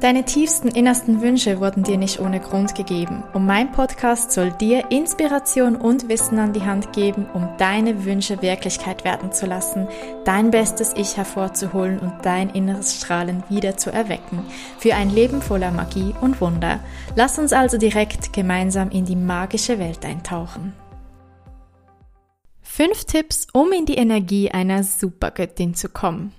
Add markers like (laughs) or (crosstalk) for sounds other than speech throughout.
Deine tiefsten innersten Wünsche wurden dir nicht ohne Grund gegeben und mein Podcast soll dir Inspiration und Wissen an die Hand geben, um deine Wünsche Wirklichkeit werden zu lassen, dein bestes Ich hervorzuholen und dein inneres Strahlen wieder zu erwecken, für ein Leben voller Magie und Wunder. Lass uns also direkt gemeinsam in die magische Welt eintauchen. Fünf Tipps, um in die Energie einer Supergöttin zu kommen.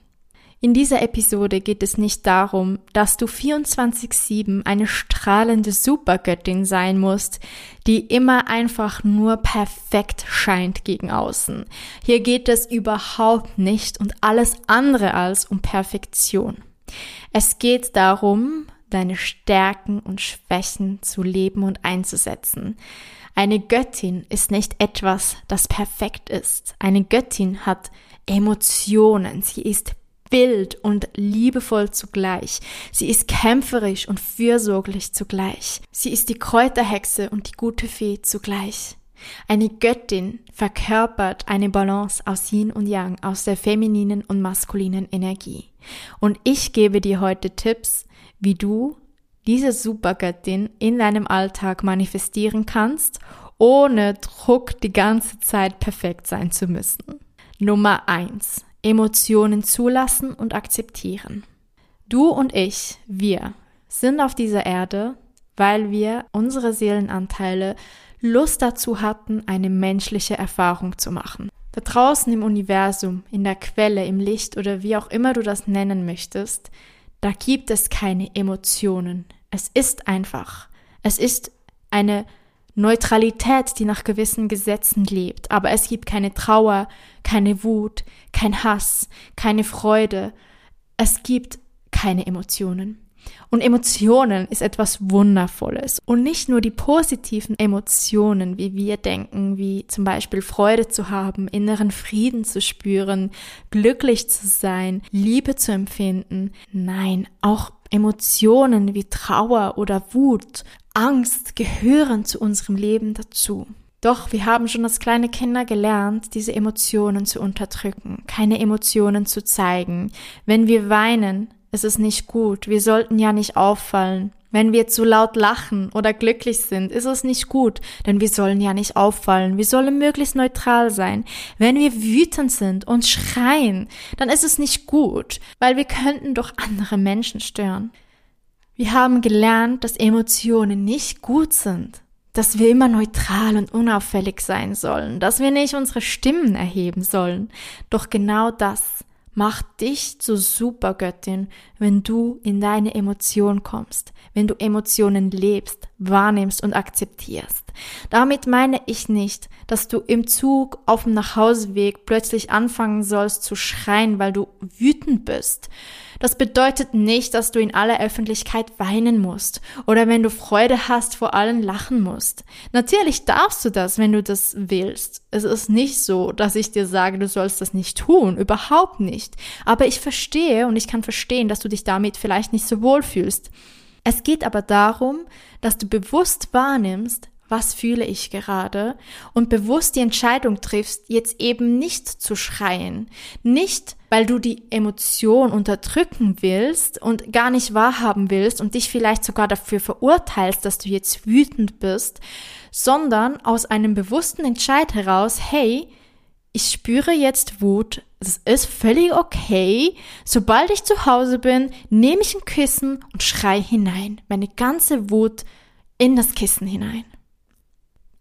In dieser Episode geht es nicht darum, dass du 24-7 eine strahlende Supergöttin sein musst, die immer einfach nur perfekt scheint gegen außen. Hier geht es überhaupt nicht und alles andere als um Perfektion. Es geht darum, deine Stärken und Schwächen zu leben und einzusetzen. Eine Göttin ist nicht etwas, das perfekt ist. Eine Göttin hat Emotionen, sie ist wild und liebevoll zugleich. Sie ist kämpferisch und fürsorglich zugleich. Sie ist die Kräuterhexe und die gute Fee zugleich. Eine Göttin verkörpert eine Balance aus Yin und Yang, aus der femininen und maskulinen Energie. Und ich gebe dir heute Tipps, wie du diese Supergöttin in deinem Alltag manifestieren kannst, ohne Druck die ganze Zeit perfekt sein zu müssen. Nummer eins: Emotionen zulassen und akzeptieren. Du und ich, wir, sind auf dieser Erde, weil wir unsere Seelenanteile Lust dazu hatten, eine menschliche Erfahrung zu machen. Da draußen im Universum, in der Quelle, im Licht oder wie auch immer du das nennen möchtest, da gibt es keine Emotionen. Es ist einfach. Es ist eine Neutralität, die nach gewissen Gesetzen lebt. Aber es gibt keine Trauer, keine Wut, kein Hass, keine Freude. Es gibt keine Emotionen. Und Emotionen ist etwas Wundervolles. Und nicht nur die positiven Emotionen, wie wir denken, wie zum Beispiel Freude zu haben, inneren Frieden zu spüren, glücklich zu sein, Liebe zu empfinden. Nein, auch Emotionen wie Trauer oder Wut, Angst gehören zu unserem Leben dazu. Doch wir haben schon als kleine Kinder gelernt, diese Emotionen zu unterdrücken, keine Emotionen zu zeigen. Wenn wir weinen, ist es nicht gut. Wir sollten ja nicht auffallen. Wenn wir zu laut lachen oder glücklich sind, ist es nicht gut, denn wir sollen ja nicht auffallen. Wir sollen möglichst neutral sein. Wenn wir wütend sind und schreien, dann ist es nicht gut, weil wir könnten doch andere Menschen stören. Wir haben gelernt, dass Emotionen nicht gut sind, dass wir immer neutral und unauffällig sein sollen, dass wir nicht unsere Stimmen erheben sollen. Doch genau das macht dich zur Supergöttin, wenn du in deine Emotion kommst, wenn du Emotionen lebst, wahrnimmst und akzeptierst. Damit meine ich nicht, dass du im Zug auf dem Nachhauseweg plötzlich anfangen sollst zu schreien, weil du wütend bist. Das bedeutet nicht, dass du in aller Öffentlichkeit weinen musst oder wenn du Freude hast, vor allen lachen musst. Natürlich darfst du das, wenn du das willst. Es ist nicht so, dass ich dir sage, du sollst das nicht tun, überhaupt nicht. Aber ich verstehe und ich kann verstehen, dass du dich damit vielleicht nicht so wohl fühlst. Es geht aber darum, dass du bewusst wahrnimmst, was fühle ich gerade und bewusst die Entscheidung triffst, jetzt eben nicht zu schreien. Nicht, weil du die Emotion unterdrücken willst und gar nicht wahrhaben willst und dich vielleicht sogar dafür verurteilst, dass du jetzt wütend bist, sondern aus einem bewussten Entscheid heraus, hey, ich spüre jetzt Wut, es ist völlig okay. Sobald ich zu Hause bin, nehme ich ein Kissen und schrei hinein, meine ganze Wut in das Kissen hinein.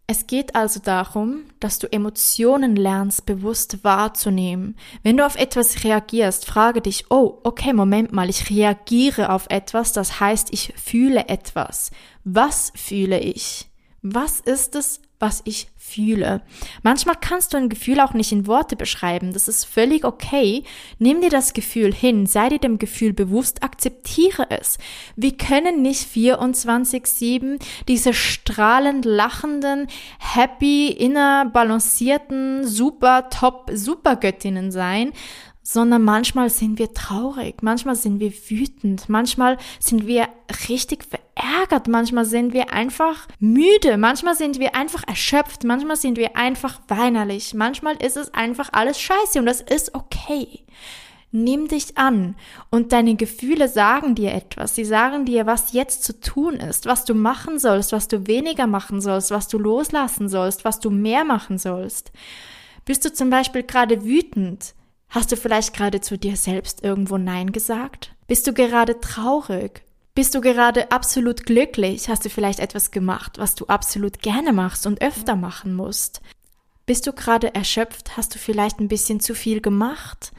Es geht also darum, dass du Emotionen lernst, bewusst wahrzunehmen. Wenn du auf etwas reagierst, frage dich, oh, okay, Moment mal, ich reagiere auf etwas, das heißt, ich fühle etwas. Was fühle ich? Was ist es, was ich fühle. Manchmal kannst du ein Gefühl auch nicht in Worte beschreiben. Das ist völlig okay. Nimm dir das Gefühl hin, sei dir dem Gefühl bewusst, akzeptiere es. Wir können nicht 24-7 diese strahlend lachenden, happy, inner balancierten, super top, super Göttinnen sein, sondern manchmal sind wir traurig, manchmal sind wir wütend, manchmal sind wir richtig verärgert, manchmal sind wir einfach müde, manchmal sind wir einfach erschöpft, manchmal sind wir einfach weinerlich, manchmal ist es einfach alles scheiße und das ist okay. Nimm dich an und deine Gefühle sagen dir etwas. Sie sagen dir, was jetzt zu tun ist, was du machen sollst, was du weniger machen sollst, was du loslassen sollst, was du mehr machen sollst. Bist du zum Beispiel gerade wütend? Hast du vielleicht gerade zu dir selbst irgendwo Nein gesagt? Bist du gerade traurig? Bist du gerade absolut glücklich? Hast du vielleicht etwas gemacht, was du absolut gerne machst und öfter machen musst? Bist du gerade erschöpft? Hast du vielleicht ein bisschen zu viel gemacht?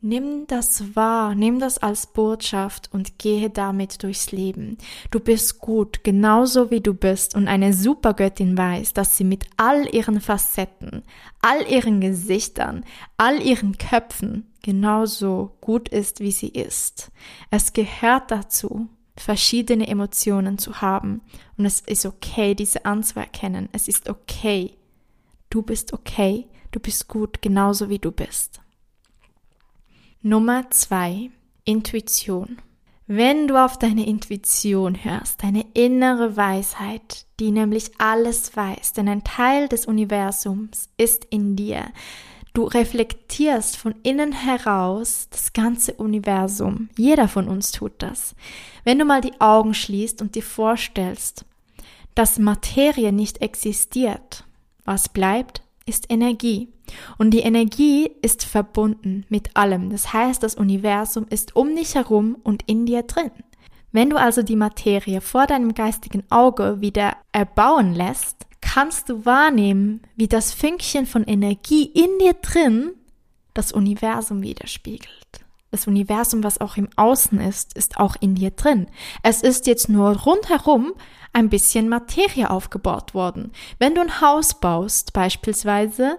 Nimm das wahr, nimm das als Botschaft und gehe damit durchs Leben. Du bist gut, genauso wie du bist und eine Supergöttin weiß, dass sie mit all ihren Facetten, all ihren Gesichtern, all ihren Köpfen genauso gut ist, wie sie ist. Es gehört dazu, verschiedene Emotionen zu haben und es ist okay, diese anzuerkennen. Es ist okay. Du bist okay, du bist gut, genauso wie du bist. Nummer zwei, Intuition. Wenn du auf deine Intuition hörst, deine innere Weisheit, die nämlich alles weiß, denn ein Teil des Universums ist in dir. Du reflektierst von innen heraus das ganze Universum. Jeder von uns tut das. Wenn du mal die Augen schließt und dir vorstellst, dass Materie nicht existiert, was bleibt? Ist Energie. Und die Energie ist verbunden mit allem. Das heißt, das Universum ist um dich herum und in dir drin. Wenn du also die Materie vor deinem geistigen Auge wieder erbauen lässt, kannst du wahrnehmen, wie das Fünkchen von Energie in dir drin das Universum widerspiegelt. Das Universum, was auch im Außen ist, ist auch in dir drin. Es ist jetzt nur rundherum ein bisschen Materie aufgebaut worden. Wenn du ein Haus baust, beispielsweise,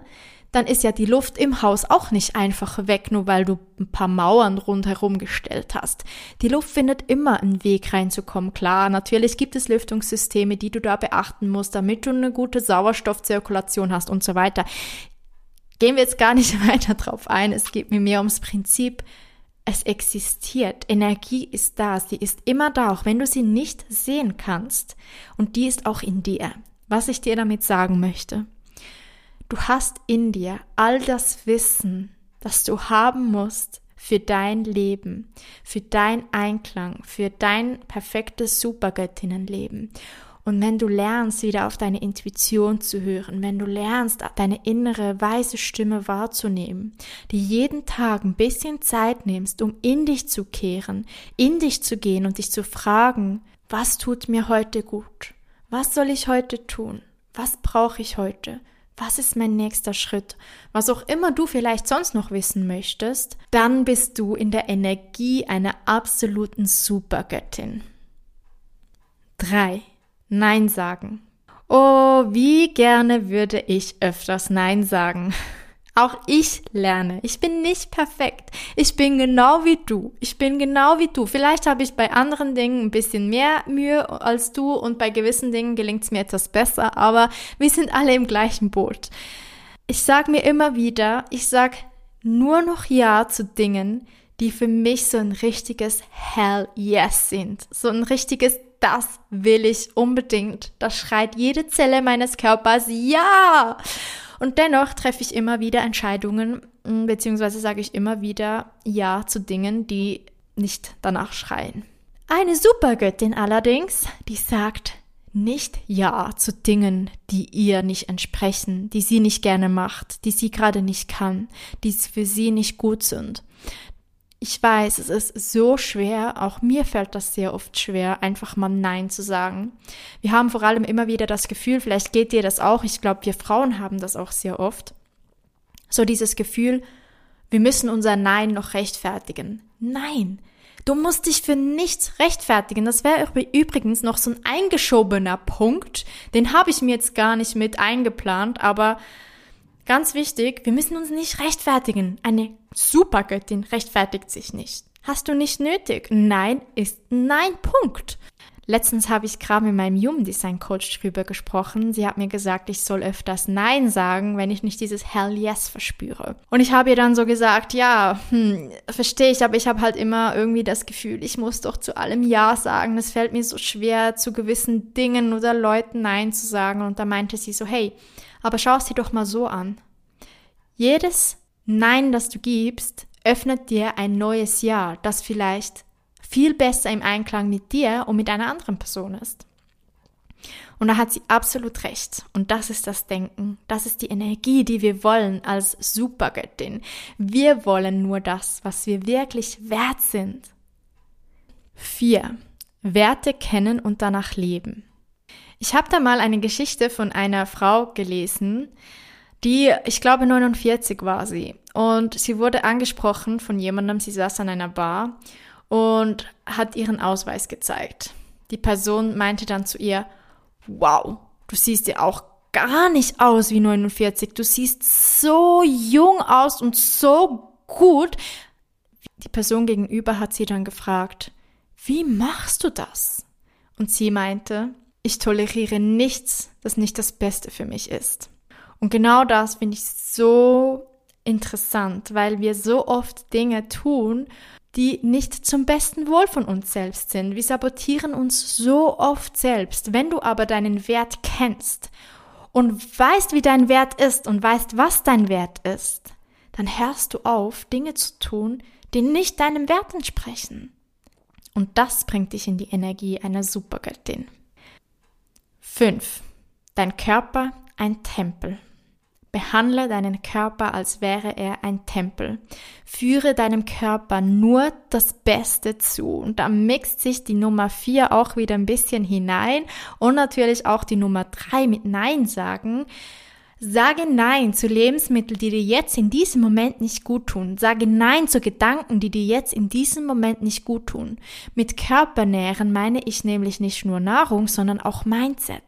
dann ist ja die Luft im Haus auch nicht einfach weg, nur weil du ein paar Mauern rundherum gestellt hast. Die Luft findet immer einen Weg reinzukommen. Klar, natürlich gibt es Lüftungssysteme, die du da beachten musst, damit du eine gute Sauerstoffzirkulation hast und so weiter. Gehen wir jetzt gar nicht (laughs) weiter drauf ein. Es geht mir mehr ums Prinzip, es existiert. Energie ist da. Sie ist immer da, auch wenn du sie nicht sehen kannst. Und die ist auch in dir. Was ich dir damit sagen möchte. Du hast in dir all das Wissen, das du haben musst für dein Leben, für dein Einklang, für dein perfektes Supergöttinnenleben. Und wenn du lernst, wieder auf deine Intuition zu hören, wenn du lernst, deine innere weise Stimme wahrzunehmen, die jeden Tag ein bisschen Zeit nimmst, um in dich zu kehren, in dich zu gehen und dich zu fragen, was tut mir heute gut? Was soll ich heute tun? Was brauche ich heute? Was ist mein nächster Schritt? Was auch immer du vielleicht sonst noch wissen möchtest, dann bist du in der Energie einer absoluten Supergöttin. 3. Nein sagen. Oh, wie gerne würde ich öfters Nein sagen. (laughs) Auch ich lerne. Ich bin nicht perfekt. Ich bin genau wie du. Ich bin genau wie du. Vielleicht habe ich bei anderen Dingen ein bisschen mehr Mühe als du und bei gewissen Dingen gelingt es mir etwas besser, aber wir sind alle im gleichen Boot. Ich sage mir immer wieder, ich sage nur noch Ja zu Dingen, die für mich so ein richtiges Hell Yes sind. So ein richtiges das will ich unbedingt. Das schreit jede Zelle meines Körpers ja. Und dennoch treffe ich immer wieder Entscheidungen, mm, beziehungsweise sage ich immer wieder ja zu Dingen, die nicht danach schreien. Eine Supergöttin allerdings, die sagt nicht ja zu Dingen, die ihr nicht entsprechen, die sie nicht gerne macht, die sie gerade nicht kann, die für sie nicht gut sind. Ich weiß, es ist so schwer, auch mir fällt das sehr oft schwer, einfach mal Nein zu sagen. Wir haben vor allem immer wieder das Gefühl, vielleicht geht dir das auch, ich glaube, wir Frauen haben das auch sehr oft, so dieses Gefühl, wir müssen unser Nein noch rechtfertigen. Nein, Du musst dich für nichts rechtfertigen. Das wäre übrigens noch so ein eingeschobener Punkt. Den habe ich mir jetzt gar nicht mit eingeplant, aber ganz wichtig, wir müssen uns nicht rechtfertigen. Eine Supergöttin rechtfertigt sich nicht. Hast du nicht nötig? Nein ist nein, Punkt. Letztens habe ich gerade mit meinem Human Design Coach drüber gesprochen. Sie hat mir gesagt, ich soll öfters Nein sagen, wenn ich nicht dieses Hell Yes verspüre. Und ich habe ihr dann so gesagt, ja, hm, verstehe ich, aber ich habe halt immer irgendwie das Gefühl, ich muss doch zu allem Ja sagen. Es fällt mir so schwer, zu gewissen Dingen oder Leuten Nein zu sagen. Und da meinte sie so, hey, aber schau es dir doch mal so an. Jedes Nein, das du gibst, öffnet dir ein neues Ja, das vielleicht viel besser im Einklang mit dir und mit einer anderen Person ist. Und da hat sie absolut recht. Und das ist das Denken. Das ist die Energie, die wir wollen als Supergöttin. Wir wollen nur das, was wir wirklich wert sind. 4. Werte kennen und danach leben. Ich habe da mal eine Geschichte von einer Frau gelesen, die, ich glaube 49 war sie. Und sie wurde angesprochen von jemandem, sie saß an einer Bar und hat ihren Ausweis gezeigt. Die Person meinte dann zu ihr, wow, du siehst ja auch gar nicht aus wie 49, du siehst so jung aus und so gut. Die Person gegenüber hat sie dann gefragt, wie machst du das? Und sie meinte, ich toleriere nichts, das nicht das Beste für mich ist. Und genau das finde ich so interessant, weil wir so oft Dinge tun, die nicht zum besten Wohl von uns selbst sind. Wir sabotieren uns so oft selbst. Wenn du aber deinen Wert kennst und weißt, wie dein Wert ist und weißt, was dein Wert ist, dann hörst du auf, Dinge zu tun, die nicht deinem Wert entsprechen. Und das bringt dich in die Energie einer Supergöttin. 5. Dein Körper ein Tempel. Behandle deinen Körper, als wäre er ein Tempel. Führe deinem Körper nur das Beste zu. Und da mixt sich die Nummer vier auch wieder ein bisschen hinein und natürlich auch die Nummer drei mit Nein sagen. Sage Nein zu Lebensmitteln, die dir jetzt in diesem Moment nicht gut tun. Sage Nein zu Gedanken, die dir jetzt in diesem Moment nicht gut tun. Mit Körpernähren meine ich nämlich nicht nur Nahrung, sondern auch Mindset.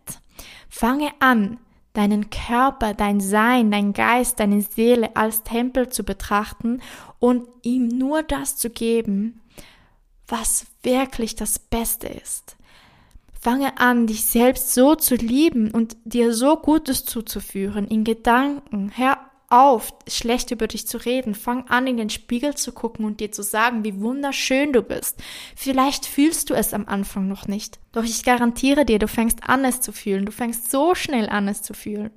Fange an, deinen Körper, dein Sein, dein Geist, deine Seele als Tempel zu betrachten und ihm nur das zu geben, was wirklich das Beste ist. Fange an, dich selbst so zu lieben und dir so Gutes zuzuführen in Gedanken. Hör auf, schlecht über dich zu reden. Fang an, in den Spiegel zu gucken und dir zu sagen, wie wunderschön du bist. Vielleicht fühlst du es am Anfang noch nicht. Doch ich garantiere dir, du fängst an, es zu fühlen. Du fängst so schnell an, es zu fühlen.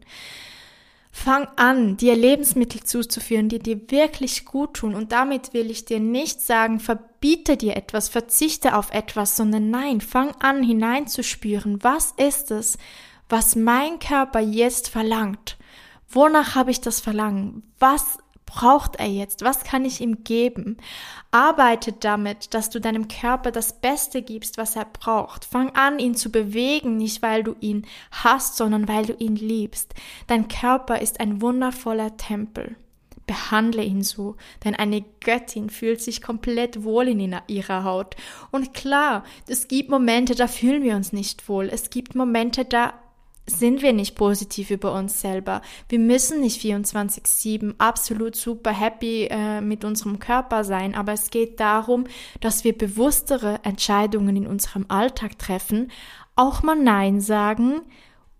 Fang an, dir Lebensmittel zuzuführen, die dir wirklich gut tun. Und damit will ich dir nicht sagen, verbiete dir etwas, verzichte auf etwas, sondern nein, fang an hineinzuspüren, was ist es, was mein Körper jetzt verlangt. Wonach habe ich das Verlangen? Was braucht er jetzt? Was kann ich ihm geben? Arbeite damit, dass du deinem Körper das Beste gibst, was er braucht. Fang an, ihn zu bewegen, nicht weil du ihn hast, sondern weil du ihn liebst. Dein Körper ist ein wundervoller Tempel. Behandle ihn so, denn eine Göttin fühlt sich komplett wohl in ihrer Haut. Und klar, es gibt Momente, da fühlen wir uns nicht wohl. Es gibt Momente, da sind wir nicht positiv über uns selber. Wir müssen nicht 24-7 absolut super happy äh, mit unserem Körper sein, aber es geht darum, dass wir bewusstere Entscheidungen in unserem Alltag treffen, auch mal Nein sagen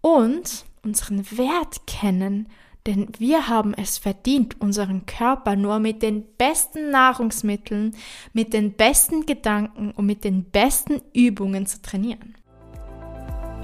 und unseren Wert kennen, denn wir haben es verdient, unseren Körper nur mit den besten Nahrungsmitteln, mit den besten Gedanken und mit den besten Übungen zu trainieren.